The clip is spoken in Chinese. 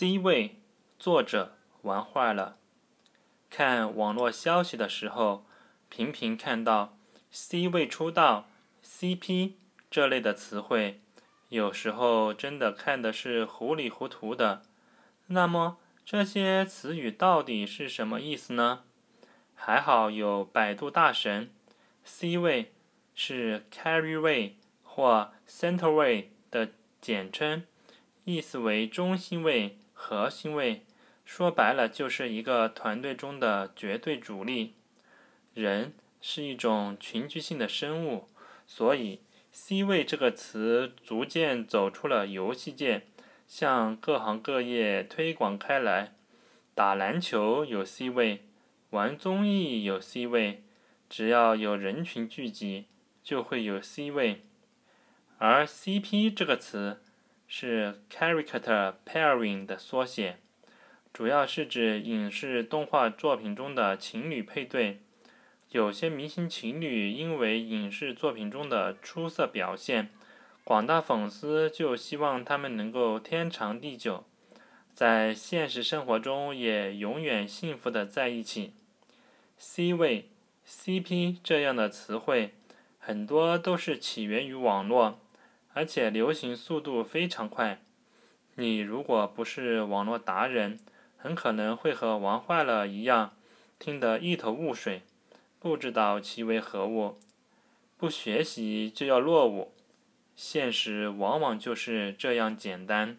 C 位，作者玩坏了。看网络消息的时候，频频看到 “C 位出道”、“CP” 这类的词汇，有时候真的看的是糊里糊涂的。那么这些词语到底是什么意思呢？还好有百度大神，“C 位”是 “carry 位”或 “center 位”的简称。意思为中心位、核心位，说白了就是一个团队中的绝对主力。人是一种群居性的生物，所以 “C 位”这个词逐渐走出了游戏界，向各行各业推广开来。打篮球有 C 位，玩综艺有 C 位，只要有人群聚集，就会有 C 位。而 “CP” 这个词。是 character pairing 的缩写，主要是指影视动画作品中的情侣配对。有些明星情侣因为影视作品中的出色表现，广大粉丝就希望他们能够天长地久，在现实生活中也永远幸福的在一起。C 位、CP 这样的词汇，很多都是起源于网络。而且流行速度非常快，你如果不是网络达人，很可能会和玩坏了一样，听得一头雾水，不知道其为何物。不学习就要落伍，现实往往就是这样简单。